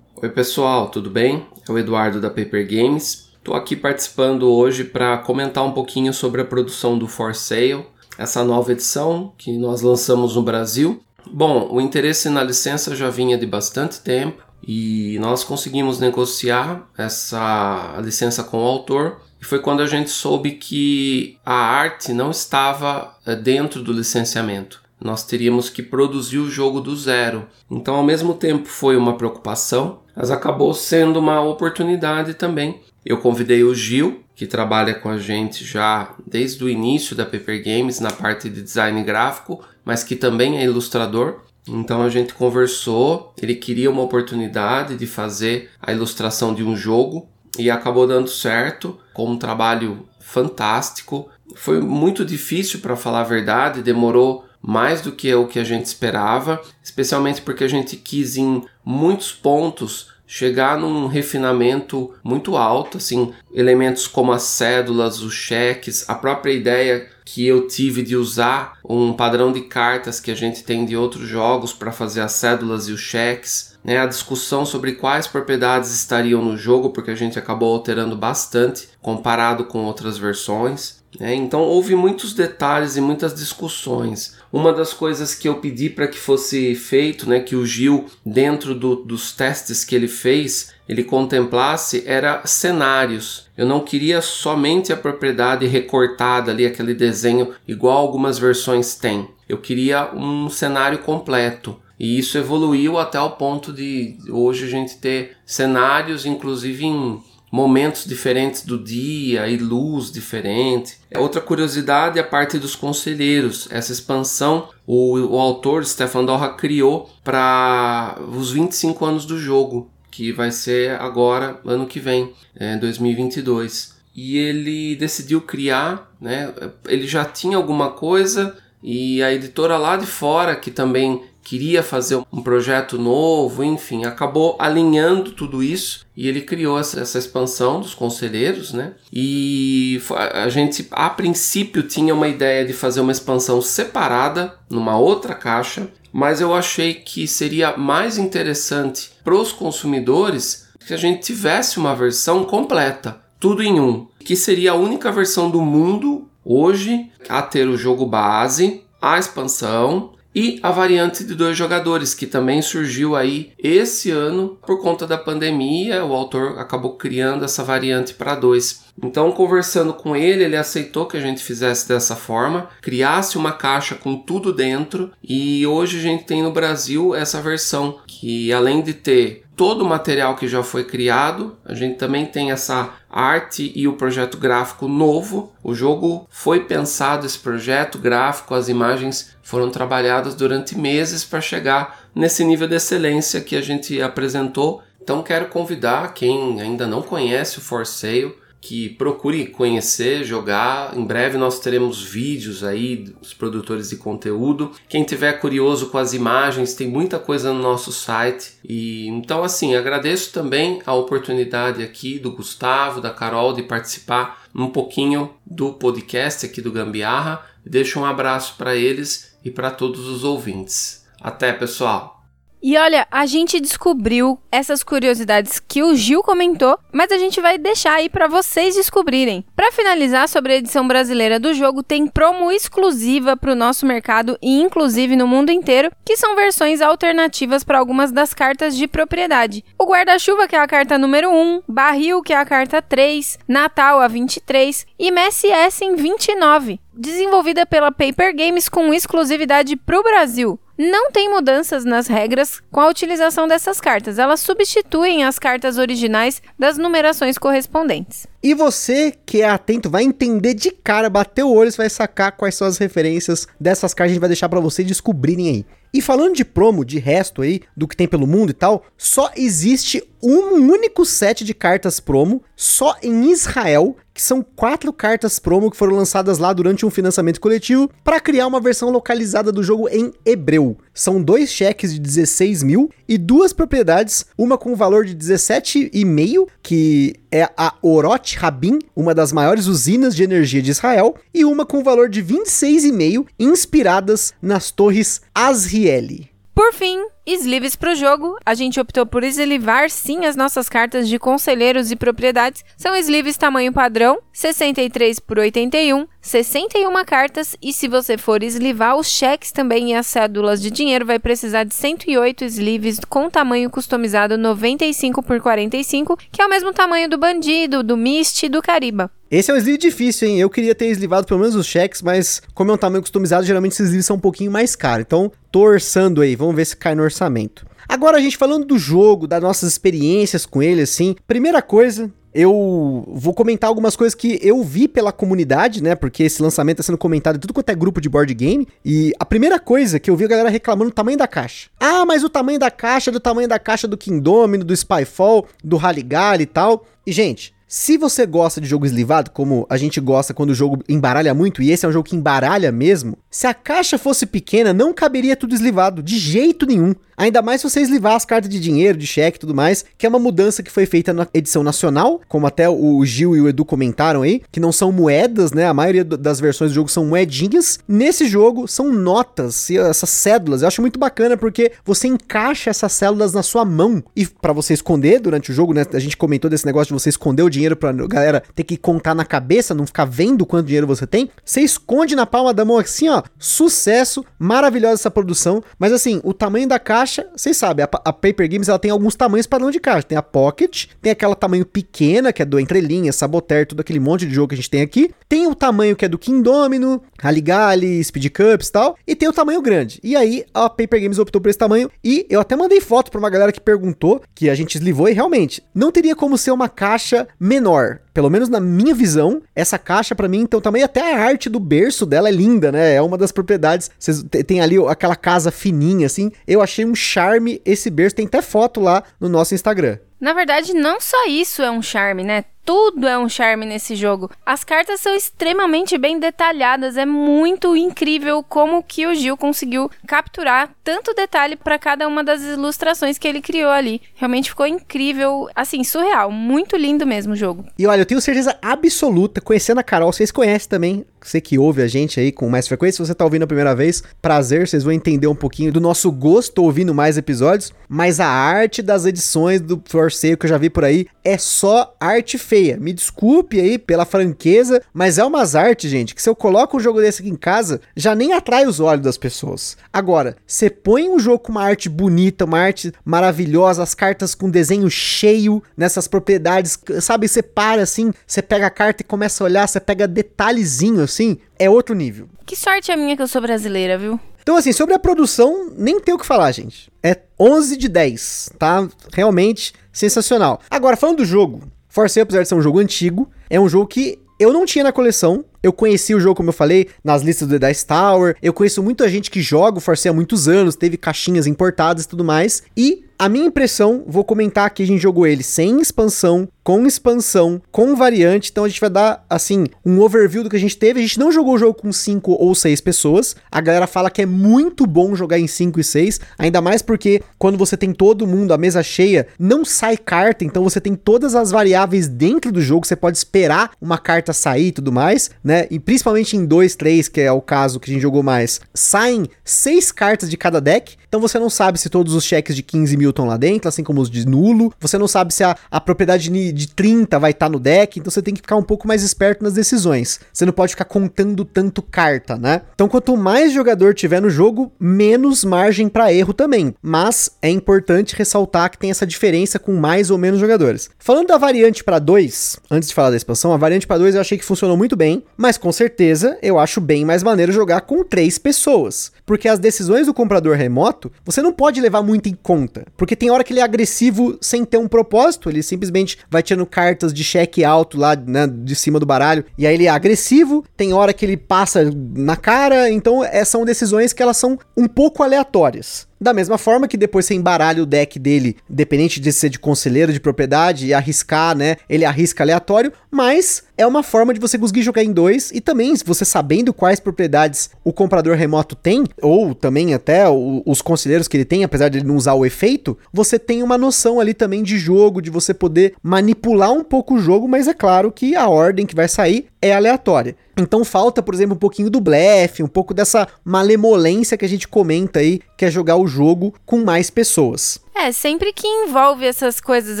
Oi, pessoal, tudo bem? É o Eduardo da Paper Games Estou aqui participando hoje para comentar um pouquinho sobre a produção do For Sale, essa nova edição que nós lançamos no Brasil. Bom, o interesse na licença já vinha de bastante tempo e nós conseguimos negociar essa licença com o autor. E foi quando a gente soube que a arte não estava eh, dentro do licenciamento. Nós teríamos que produzir o jogo do zero. Então, ao mesmo tempo, foi uma preocupação, mas acabou sendo uma oportunidade também eu convidei o Gil, que trabalha com a gente já desde o início da Paper Games na parte de design gráfico, mas que também é ilustrador. Então a gente conversou, ele queria uma oportunidade de fazer a ilustração de um jogo e acabou dando certo, com um trabalho fantástico. Foi muito difícil para falar a verdade, demorou mais do que o que a gente esperava, especialmente porque a gente quis em muitos pontos chegar num refinamento muito alto, assim, elementos como as cédulas, os cheques, a própria ideia que eu tive de usar um padrão de cartas que a gente tem de outros jogos para fazer as cédulas e os cheques, né? A discussão sobre quais propriedades estariam no jogo, porque a gente acabou alterando bastante comparado com outras versões. Né? Então houve muitos detalhes e muitas discussões. Uma das coisas que eu pedi para que fosse feito, né, que o Gil, dentro do, dos testes que ele fez, ele contemplasse era cenários. Eu não queria somente a propriedade recortada ali, aquele desenho igual algumas versões têm. Eu queria um cenário completo. E isso evoluiu até o ponto de hoje a gente ter cenários, inclusive em momentos diferentes do dia e luz diferente. Outra curiosidade é a parte dos conselheiros. Essa expansão o, o autor Stefan Dorra criou para os 25 anos do jogo, que vai ser agora, ano que vem, é, 2022. E ele decidiu criar, né? Ele já tinha alguma coisa e a editora lá de fora, que também queria fazer um projeto novo, enfim, acabou alinhando tudo isso e ele criou essa, essa, expansão dos conselheiros, né? E a gente, a princípio, tinha uma ideia de fazer uma expansão separada numa outra caixa, mas eu achei que seria mais interessante para os consumidores que a gente tivesse uma versão completa, tudo em um, que seria a única versão do mundo hoje a ter o jogo base, a expansão e a variante de dois jogadores, que também surgiu aí esse ano por conta da pandemia. O autor acabou criando essa variante para dois. Então, conversando com ele, ele aceitou que a gente fizesse dessa forma, criasse uma caixa com tudo dentro, e hoje a gente tem no Brasil essa versão que, além de ter todo o material que já foi criado, a gente também tem essa arte e o projeto gráfico novo. O jogo foi pensado, esse projeto gráfico, as imagens foram trabalhadas durante meses para chegar nesse nível de excelência que a gente apresentou. Então quero convidar quem ainda não conhece o For Sale que procure conhecer, jogar. Em breve nós teremos vídeos aí dos produtores de conteúdo. Quem tiver curioso com as imagens, tem muita coisa no nosso site. E então assim, agradeço também a oportunidade aqui do Gustavo, da Carol de participar um pouquinho do podcast aqui do Gambiarra. Deixo um abraço para eles e para todos os ouvintes. Até, pessoal. E olha, a gente descobriu essas curiosidades que o Gil comentou, mas a gente vai deixar aí para vocês descobrirem. Para finalizar sobre a edição brasileira do jogo, tem promo exclusiva para o nosso mercado e inclusive no mundo inteiro, que são versões alternativas para algumas das cartas de propriedade. O guarda-chuva, que é a carta número 1, barril, que é a carta 3, Natal a 23 e MSS em 29 desenvolvida pela Paper Games com exclusividade para o Brasil. Não tem mudanças nas regras com a utilização dessas cartas, elas substituem as cartas originais das numerações correspondentes. E você que é atento vai entender de cara, bater o olho, você vai sacar quais são as referências dessas cartas, a gente vai deixar para vocês descobrirem aí. E falando de promo, de resto aí, do que tem pelo mundo e tal, só existe um único set de cartas promo, só em Israel, que são quatro cartas promo que foram lançadas lá durante um financiamento coletivo para criar uma versão localizada do jogo em hebreu. São dois cheques de 16 mil e duas propriedades, uma com valor de 17,5, que é a Orot Rabin, uma das maiores usinas de energia de Israel, e uma com valor de 26,5, inspiradas nas torres Azrieli. Por fim, sleeves para o jogo, a gente optou por eslivar sim as nossas cartas de conselheiros e propriedades. São sleeves tamanho padrão, 63 por 81, 61 cartas e se você for eslivar os cheques também e as cédulas de dinheiro, vai precisar de 108 sleeves com tamanho customizado 95 por 45, que é o mesmo tamanho do bandido, do Mist e do Cariba. Esse é um sleeve difícil, hein? Eu queria ter eslivado pelo menos os cheques, mas como é um tamanho customizado, geralmente esses sleeves são um pouquinho mais caros. Então, tô orçando aí, vamos ver se cai no orçamento. Agora, a gente falando do jogo, das nossas experiências com ele, assim, primeira coisa, eu vou comentar algumas coisas que eu vi pela comunidade, né? Porque esse lançamento tá sendo comentado em tudo quanto é grupo de board game. E a primeira coisa que eu vi a galera reclamando o tamanho da caixa. Ah, mas o tamanho da caixa é do tamanho da caixa do Kingdom, do Spyfall, do Rally e tal. E, gente, se você gosta de jogo eslivado, como a gente gosta quando o jogo embaralha muito, e esse é um jogo que embaralha mesmo, se a caixa fosse pequena, não caberia tudo eslivado, de jeito nenhum. Ainda mais se você eslivar as cartas de dinheiro, de cheque e tudo mais, que é uma mudança que foi feita na edição nacional, como até o Gil e o Edu comentaram aí, que não são moedas, né? A maioria das versões do jogo são moedinhas. Nesse jogo são notas, essas cédulas. Eu acho muito bacana porque você encaixa essas células na sua mão e para você esconder durante o jogo, né? A gente comentou desse negócio de você esconder o dinheiro pra galera ter que contar na cabeça, não ficar vendo quanto dinheiro você tem. Você esconde na palma da mão assim, ó. Sucesso, maravilhosa essa produção. Mas assim, o tamanho da caixa, vocês sabem, a, a Paper Games ela tem alguns tamanhos padrão de caixa. Tem a Pocket, tem aquela tamanho pequena, que é do Entrelinha, Saboteur, tudo aquele monte de jogo que a gente tem aqui. Tem o tamanho que é do Kingdomino, Haligali, Speed Cups e tal. E tem o tamanho grande. E aí a Paper Games optou por esse tamanho. E eu até mandei foto pra uma galera que perguntou, que a gente eslivou e realmente, não teria como ser uma caixa menor. Pelo menos na minha visão, essa caixa para mim, então também até a arte do berço dela é linda, né? É uma das propriedades. Vocês tem ali aquela casa fininha assim. Eu achei um charme esse berço, tem até foto lá no nosso Instagram. Na verdade, não só isso é um charme, né? Tudo é um charme nesse jogo. As cartas são extremamente bem detalhadas, é muito incrível como que o Gil conseguiu capturar tanto detalhe para cada uma das ilustrações que ele criou ali. Realmente ficou incrível, assim, surreal, muito lindo mesmo o jogo. E olha, eu tenho certeza absoluta, conhecendo a Carol, vocês conhecem também, você que ouve a gente aí com mais frequência, se você tá ouvindo a primeira vez, prazer, vocês vão entender um pouquinho do nosso gosto ouvindo mais episódios, mas a arte das edições do For Sale que eu já vi por aí é só arte feia feia. Me desculpe aí pela franqueza, mas é umas artes, gente, que se eu coloco um jogo desse aqui em casa, já nem atrai os olhos das pessoas. Agora, você põe um jogo com uma arte bonita, uma arte maravilhosa, as cartas com desenho cheio nessas propriedades, sabe? Você para assim, você pega a carta e começa a olhar, você pega detalhezinho assim, é outro nível. Que sorte a minha que eu sou brasileira, viu? Então, assim, sobre a produção, nem tem o que falar, gente. É 11 de 10, tá? Realmente sensacional. Agora, falando do jogo, Force apesar de ser um jogo antigo, é um jogo que eu não tinha na coleção. Eu conheci o jogo, como eu falei, nas listas do The Dice Tower. Eu conheço muita gente que joga o Force há muitos anos, teve caixinhas importadas e tudo mais. E a minha impressão, vou comentar que a gente jogou ele sem expansão, com expansão, com variante, então a gente vai dar, assim, um overview do que a gente teve. A gente não jogou o jogo com 5 ou 6 pessoas. A galera fala que é muito bom jogar em 5 e 6, ainda mais porque quando você tem todo mundo, a mesa cheia, não sai carta, então você tem todas as variáveis dentro do jogo, você pode esperar uma carta sair e tudo mais, né? E principalmente em 2, 3, que é o caso que a gente jogou mais, saem 6 cartas de cada deck, então você não sabe se todos os cheques de 15 mil estão lá dentro, assim como os de nulo, você não sabe se a, a propriedade de 30 vai estar tá no deck, então você tem que ficar um pouco mais esperto nas decisões. Você não pode ficar contando tanto carta, né? Então quanto mais jogador tiver no jogo, menos margem para erro também. Mas é importante ressaltar que tem essa diferença com mais ou menos jogadores. Falando da variante para 2, antes de falar da expansão, a variante para 2 eu achei que funcionou muito bem, mas com certeza eu acho bem mais maneiro jogar com três pessoas, porque as decisões do comprador remoto você não pode levar muito em conta, porque tem hora que ele é agressivo sem ter um propósito, ele simplesmente vai tirando cartas de cheque alto lá, né, de cima do baralho, e aí ele é agressivo, tem hora que ele passa na cara, então é, são decisões que elas são um pouco aleatórias. Da mesma forma que depois você embaralha o deck dele, independente de ser de conselheiro de propriedade e arriscar, né? Ele arrisca aleatório, mas é uma forma de você conseguir jogar em dois e também, você sabendo quais propriedades o comprador remoto tem, ou também até o, os conselheiros que ele tem, apesar de ele não usar o efeito, você tem uma noção ali também de jogo, de você poder manipular um pouco o jogo, mas é claro que a ordem que vai sair é aleatória. Então falta, por exemplo, um pouquinho do blefe, um pouco dessa malemolência que a gente comenta aí, que é jogar o jogo com mais pessoas. É, sempre que envolve essas coisas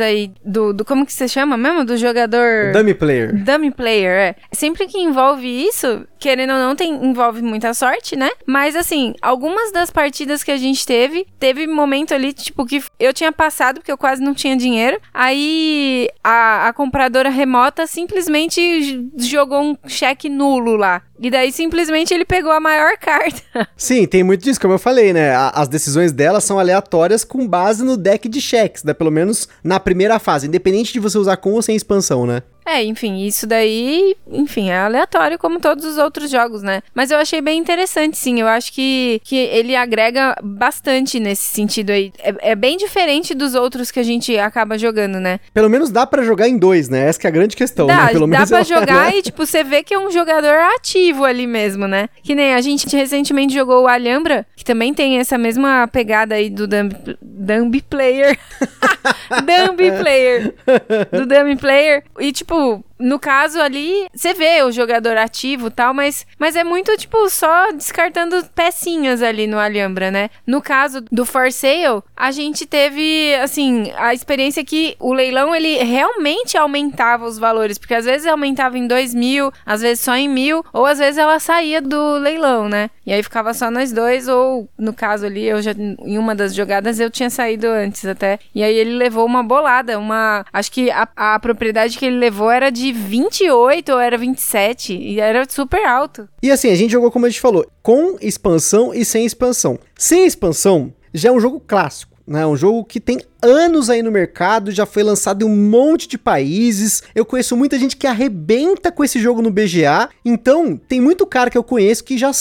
aí do, do como que se chama mesmo? Do jogador... Dummy player. Dummy player, é. Sempre que envolve isso, querendo ou não, tem, envolve muita sorte, né? Mas assim, algumas das partidas que a gente teve, teve momento ali, tipo, que eu tinha passado, porque eu quase não tinha dinheiro. Aí a, a compradora remota simplesmente jogou um cheque nulo lá. E daí simplesmente ele pegou a maior [laughs] carta. Sim, tem muito disso, como eu falei, né? as decisões dela são aleatórias com base no deck de cheques, né? Pelo menos na primeira fase, independente de você usar com ou sem expansão, né? É, enfim, isso daí, enfim, é aleatório como todos os outros jogos, né? Mas eu achei bem interessante, sim. Eu acho que, que ele agrega bastante nesse sentido aí. É, é bem diferente dos outros que a gente acaba jogando, né? Pelo menos dá para jogar em dois, né? Essa é a grande questão, dá, né? Pelo dá menos pra jogar e, tipo, você vê que é um jogador ativo ali mesmo, né? Que nem a gente recentemente jogou o Alhambra, que também tem essa mesma pegada aí do Dumb, Dumb Player. [laughs] Dumb Player. Do Dumb Player. E, tipo, so no caso ali, você vê o jogador ativo tal, mas, mas é muito, tipo, só descartando pecinhas ali no Alhambra, né? No caso do For Sale, a gente teve, assim, a experiência que o leilão, ele realmente aumentava os valores, porque às vezes aumentava em dois mil, às vezes só em mil, ou às vezes ela saía do leilão, né? E aí ficava só nós dois, ou no caso ali, eu já, em uma das jogadas eu tinha saído antes até. E aí ele levou uma bolada, uma. Acho que a, a propriedade que ele levou era de 28 ou era 27, e era super alto. E assim, a gente jogou, como a gente falou, com expansão e sem expansão. Sem expansão, já é um jogo clássico. Né, um jogo que tem anos aí no mercado, já foi lançado em um monte de países. Eu conheço muita gente que arrebenta com esse jogo no BGA. Então, tem muito cara que eu conheço que já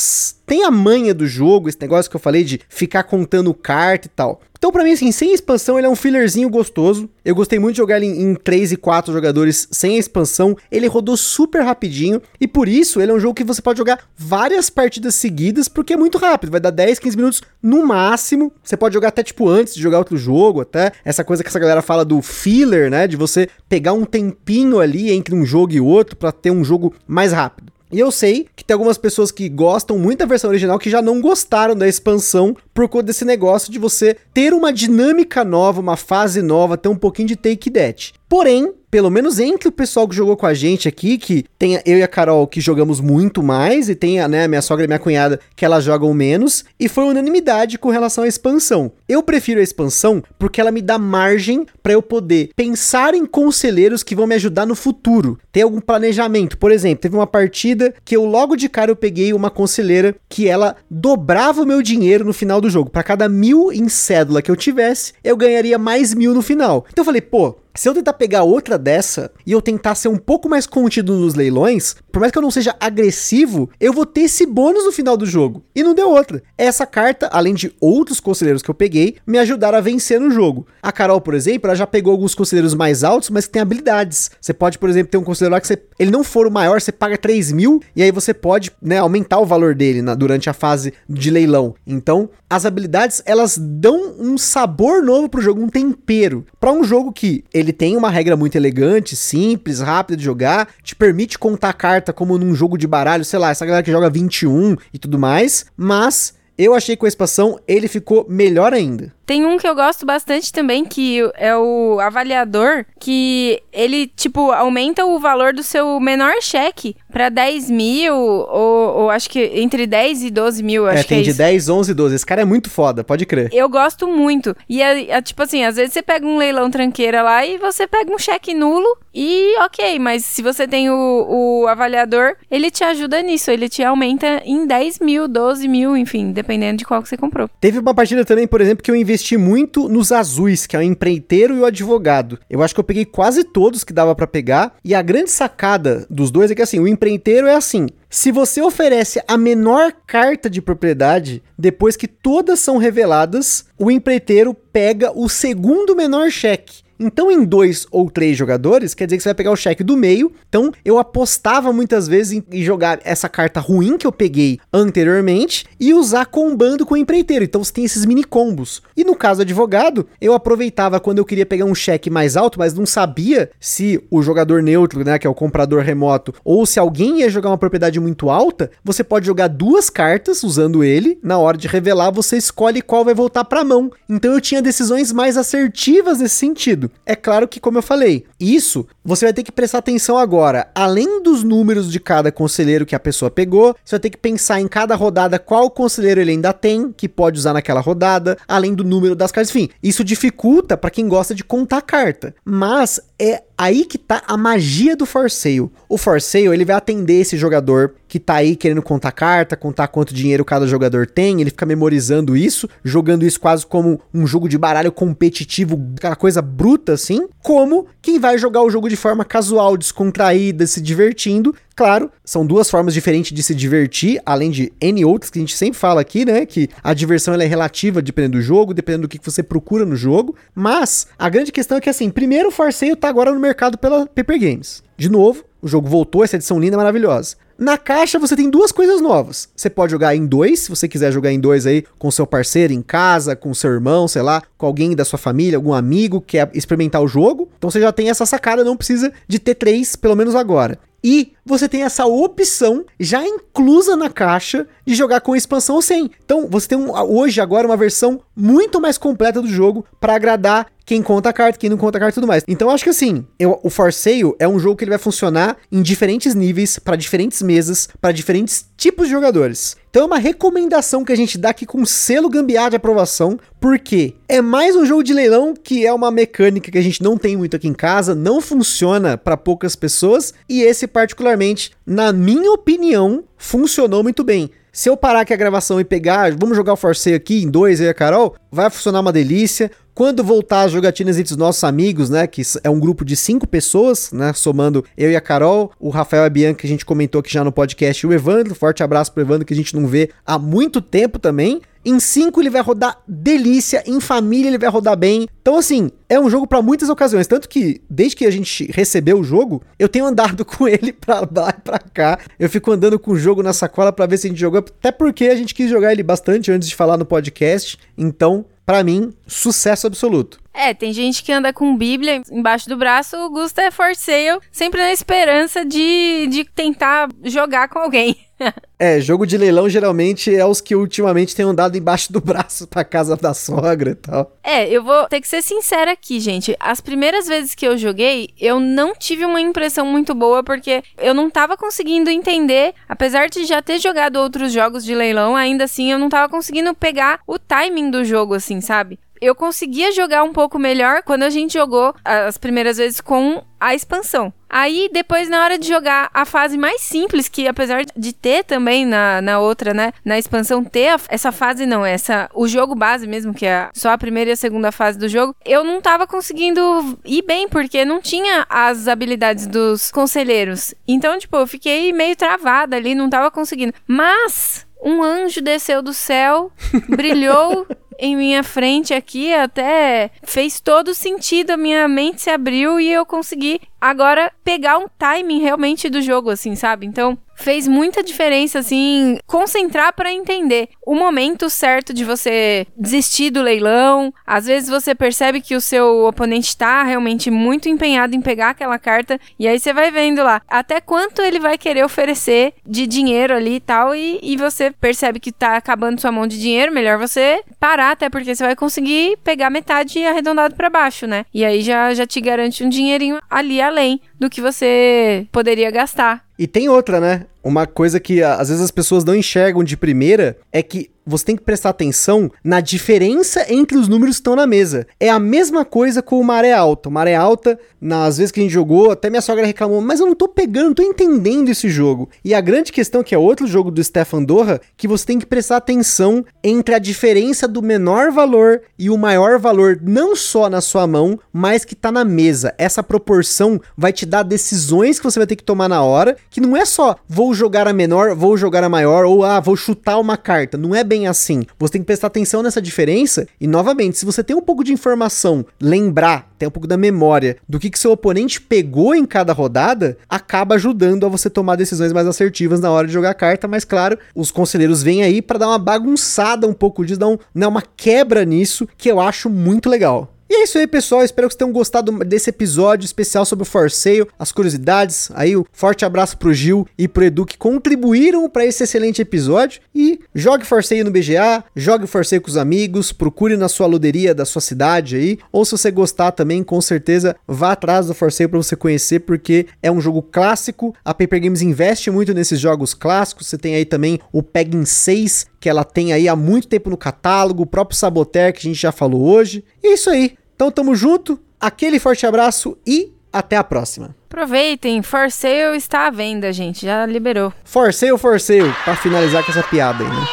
tem a manha do jogo, esse negócio que eu falei de ficar contando carta e tal. Então, para mim, assim, sem expansão, ele é um fillerzinho gostoso. Eu gostei muito de jogar ele em, em 3 e 4 jogadores sem expansão. Ele rodou super rapidinho. E por isso, ele é um jogo que você pode jogar várias partidas seguidas, porque é muito rápido. Vai dar 10, 15 minutos no máximo. Você pode jogar até, tipo, antes de jogar outro jogo, até. Essa coisa que essa galera fala do filler, né? De você pegar um tempinho ali entre um jogo e outro para ter um jogo mais rápido. E eu sei que tem algumas pessoas que gostam muito da versão original que já não gostaram da expansão por conta desse negócio de você ter uma dinâmica nova, uma fase nova, ter um pouquinho de take that. Porém, pelo menos entre o pessoal que jogou com a gente aqui, que tem eu e a Carol que jogamos muito mais, e tem a, né, minha sogra e minha cunhada que elas jogam menos, e foi unanimidade com relação à expansão. Eu prefiro a expansão porque ela me dá margem para eu poder pensar em conselheiros que vão me ajudar no futuro, ter algum planejamento. Por exemplo, teve uma partida que eu logo de cara eu peguei uma conselheira que ela dobrava o meu dinheiro no final do jogo. Para cada mil em cédula que eu tivesse, eu ganharia mais mil no final. Então eu falei, pô, se eu tentar pegar outra dessa e eu tentar ser um pouco mais contido nos leilões, por mais que eu não seja agressivo, eu vou ter esse bônus no final do jogo. E não deu outra. Essa carta, além de outros conselheiros que eu peguei, me ajudaram a vencer no jogo. A Carol, por exemplo, ela já pegou alguns conselheiros mais altos, mas que tem habilidades. Você pode, por exemplo, ter um conselheiro lá que você, ele não for o maior, você paga 3 mil e aí você pode né, aumentar o valor dele na, durante a fase de leilão. Então, as habilidades elas dão um sabor novo pro jogo, um tempero. Para um jogo que ele ele tem uma regra muito elegante, simples, rápida de jogar, te permite contar carta como num jogo de baralho, sei lá, essa galera que joga 21 e tudo mais, mas eu achei que com a expansão ele ficou melhor ainda. Tem um que eu gosto bastante também, que é o avaliador, que ele, tipo, aumenta o valor do seu menor cheque para 10 mil, ou, ou, acho que entre 10 e 12 mil, acho é, que é tem de 10, 11 e 12. Esse cara é muito foda, pode crer. Eu gosto muito. E é, é, tipo assim, às vezes você pega um leilão tranqueira lá e você pega um cheque nulo e ok, mas se você tem o, o avaliador, ele te ajuda nisso, ele te aumenta em 10 mil, 12 mil, enfim, dependendo de qual que você comprou. Teve uma partida também, por exemplo, que eu investi investi muito nos azuis, que é o empreiteiro e o advogado. Eu acho que eu peguei quase todos que dava para pegar. E a grande sacada dos dois é que assim, o empreiteiro é assim: se você oferece a menor carta de propriedade, depois que todas são reveladas, o empreiteiro pega o segundo menor cheque. Então, em dois ou três jogadores, quer dizer que você vai pegar o cheque do meio. Então, eu apostava muitas vezes em jogar essa carta ruim que eu peguei anteriormente e usar combando com o empreiteiro. Então, você tem esses mini combos. E no caso do advogado, eu aproveitava quando eu queria pegar um cheque mais alto, mas não sabia se o jogador neutro, né, que é o comprador remoto, ou se alguém ia jogar uma propriedade muito alta, você pode jogar duas cartas usando ele. Na hora de revelar, você escolhe qual vai voltar para a mão. Então, eu tinha decisões mais assertivas nesse sentido. É claro que, como eu falei, isso você vai ter que prestar atenção agora. Além dos números de cada conselheiro que a pessoa pegou, você vai ter que pensar em cada rodada qual conselheiro ele ainda tem, que pode usar naquela rodada, além do número das cartas. Enfim, isso dificulta para quem gosta de contar carta. Mas é aí que tá a magia do for sale. O for sale, ele vai atender esse jogador que tá aí querendo contar carta, contar quanto dinheiro cada jogador tem, ele fica memorizando isso, jogando isso quase como um jogo de baralho competitivo, aquela coisa bruta assim, como quem vai jogar o jogo de forma casual, descontraída, se divertindo, Claro, são duas formas diferentes de se divertir, além de N outras que a gente sempre fala aqui, né? Que a diversão é relativa dependendo do jogo, dependendo do que você procura no jogo. Mas a grande questão é que, assim, primeiro o Farseio tá agora no mercado pela Paper Games. De novo, o jogo voltou, essa edição linda, maravilhosa. Na caixa você tem duas coisas novas. Você pode jogar em dois, se você quiser jogar em dois aí com seu parceiro em casa, com seu irmão, sei lá, com alguém da sua família, algum amigo que quer experimentar o jogo. Então você já tem essa sacada, não precisa de ter três, pelo menos agora. E você tem essa opção já inclusa na caixa de jogar com expansão ou sem. Então você tem um, hoje agora uma versão muito mais completa do jogo para agradar quem conta a carta, quem não conta a carta e tudo mais. Então acho que assim, eu, o For Sale é um jogo que ele vai funcionar em diferentes níveis, para diferentes mesas, para diferentes tipos de jogadores. Então é uma recomendação que a gente dá aqui com selo gambiarra de aprovação, porque é mais um jogo de leilão que é uma mecânica que a gente não tem muito aqui em casa, não funciona para poucas pessoas, e esse particularmente, na minha opinião, funcionou muito bem. Se eu parar aqui a gravação e pegar, vamos jogar o Forceio aqui em dois, aí a Carol, vai funcionar uma delícia. Quando voltar as jogatinas entre os nossos amigos, né, que é um grupo de cinco pessoas, né, somando eu e a Carol, o Rafael e a Bianca, que a gente comentou aqui já no podcast, e o Evandro, forte abraço pro Evandro, que a gente não vê há muito tempo também. Em 5 ele vai rodar delícia, em família ele vai rodar bem. Então assim, é um jogo para muitas ocasiões, tanto que desde que a gente recebeu o jogo, eu tenho andado [laughs] com ele para lá e para cá. Eu fico andando com o jogo na sacola para ver se a gente jogou, até porque a gente quis jogar ele bastante antes de falar no podcast. Então, para mim, sucesso absoluto. É, tem gente que anda com Bíblia embaixo do braço, o Gusta é for sale, sempre na esperança de, de tentar jogar com alguém. [laughs] é, jogo de leilão geralmente é os que ultimamente têm andado embaixo do braço pra casa da sogra e tal. É, eu vou ter que ser sincera aqui, gente. As primeiras vezes que eu joguei, eu não tive uma impressão muito boa, porque eu não tava conseguindo entender, apesar de já ter jogado outros jogos de leilão, ainda assim eu não tava conseguindo pegar o timing do jogo, assim, sabe? Eu conseguia jogar um pouco melhor quando a gente jogou as primeiras vezes com a expansão. Aí, depois, na hora de jogar a fase mais simples, que apesar de ter também na, na outra, né? Na expansão, ter a, essa fase, não, essa. O jogo base mesmo, que é só a primeira e a segunda fase do jogo, eu não tava conseguindo ir bem, porque não tinha as habilidades dos conselheiros. Então, tipo, eu fiquei meio travada ali, não tava conseguindo. Mas. Um anjo desceu do céu, brilhou [laughs] em minha frente aqui, até fez todo sentido, a minha mente se abriu e eu consegui agora pegar um timing realmente do jogo, assim, sabe? Então, fez muita diferença, assim, concentrar para entender o momento certo de você desistir do leilão. Às vezes você percebe que o seu oponente tá realmente muito empenhado em pegar aquela carta, e aí você vai vendo lá até quanto ele vai querer oferecer de dinheiro ali e tal, e, e você percebe que tá acabando sua mão de dinheiro, melhor você parar, até porque você vai conseguir pegar metade arredondado para baixo, né? E aí já, já te garante um dinheirinho ali além do que você poderia gastar. E tem outra, né? Uma coisa que às vezes as pessoas não enxergam de primeira é que você tem que prestar atenção na diferença entre os números que estão na mesa. É a mesma coisa com o Maré Alta. O Maré Alta, nas vezes que a gente jogou, até minha sogra reclamou, mas eu não tô pegando, não tô entendendo esse jogo. E a grande questão, que é outro jogo do Stefan Dorra, que você tem que prestar atenção entre a diferença do menor valor e o maior valor, não só na sua mão, mas que tá na mesa. Essa proporção vai te dar decisões que você vai ter que tomar na hora, que não é só vou jogar a menor, vou jogar a maior, ou ah, vou chutar uma carta. Não é bem assim. Você tem que prestar atenção nessa diferença e, novamente, se você tem um pouco de informação, lembrar, tem um pouco da memória do que, que seu oponente pegou em cada rodada, acaba ajudando a você tomar decisões mais assertivas na hora de jogar a carta. Mas, claro, os conselheiros vêm aí para dar uma bagunçada um pouco disso, dar um, né, uma quebra nisso que eu acho muito legal. E é isso aí, pessoal. Espero que vocês tenham gostado desse episódio especial sobre o For Sale, as curiosidades. Aí, um forte abraço pro Gil e pro Edu que contribuíram para esse excelente episódio. E jogue For Sale no BGA, jogue For Sale com os amigos, procure na sua loderia da sua cidade aí. Ou se você gostar também, com certeza vá atrás do For Sale para você conhecer, porque é um jogo clássico. A Paper Games investe muito nesses jogos clássicos. Você tem aí também o Pegging 6, que ela tem aí há muito tempo no catálogo, o próprio Saboteur que a gente já falou hoje. E é isso aí. Então tamo junto, aquele forte abraço e até a próxima. Aproveitem, For Sale está à venda, gente, já liberou. For Sale, For Sale, pra finalizar com essa piada aí, né?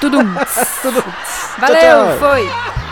Tudo. [laughs] Tudo. Valeu, tchau, tchau. foi.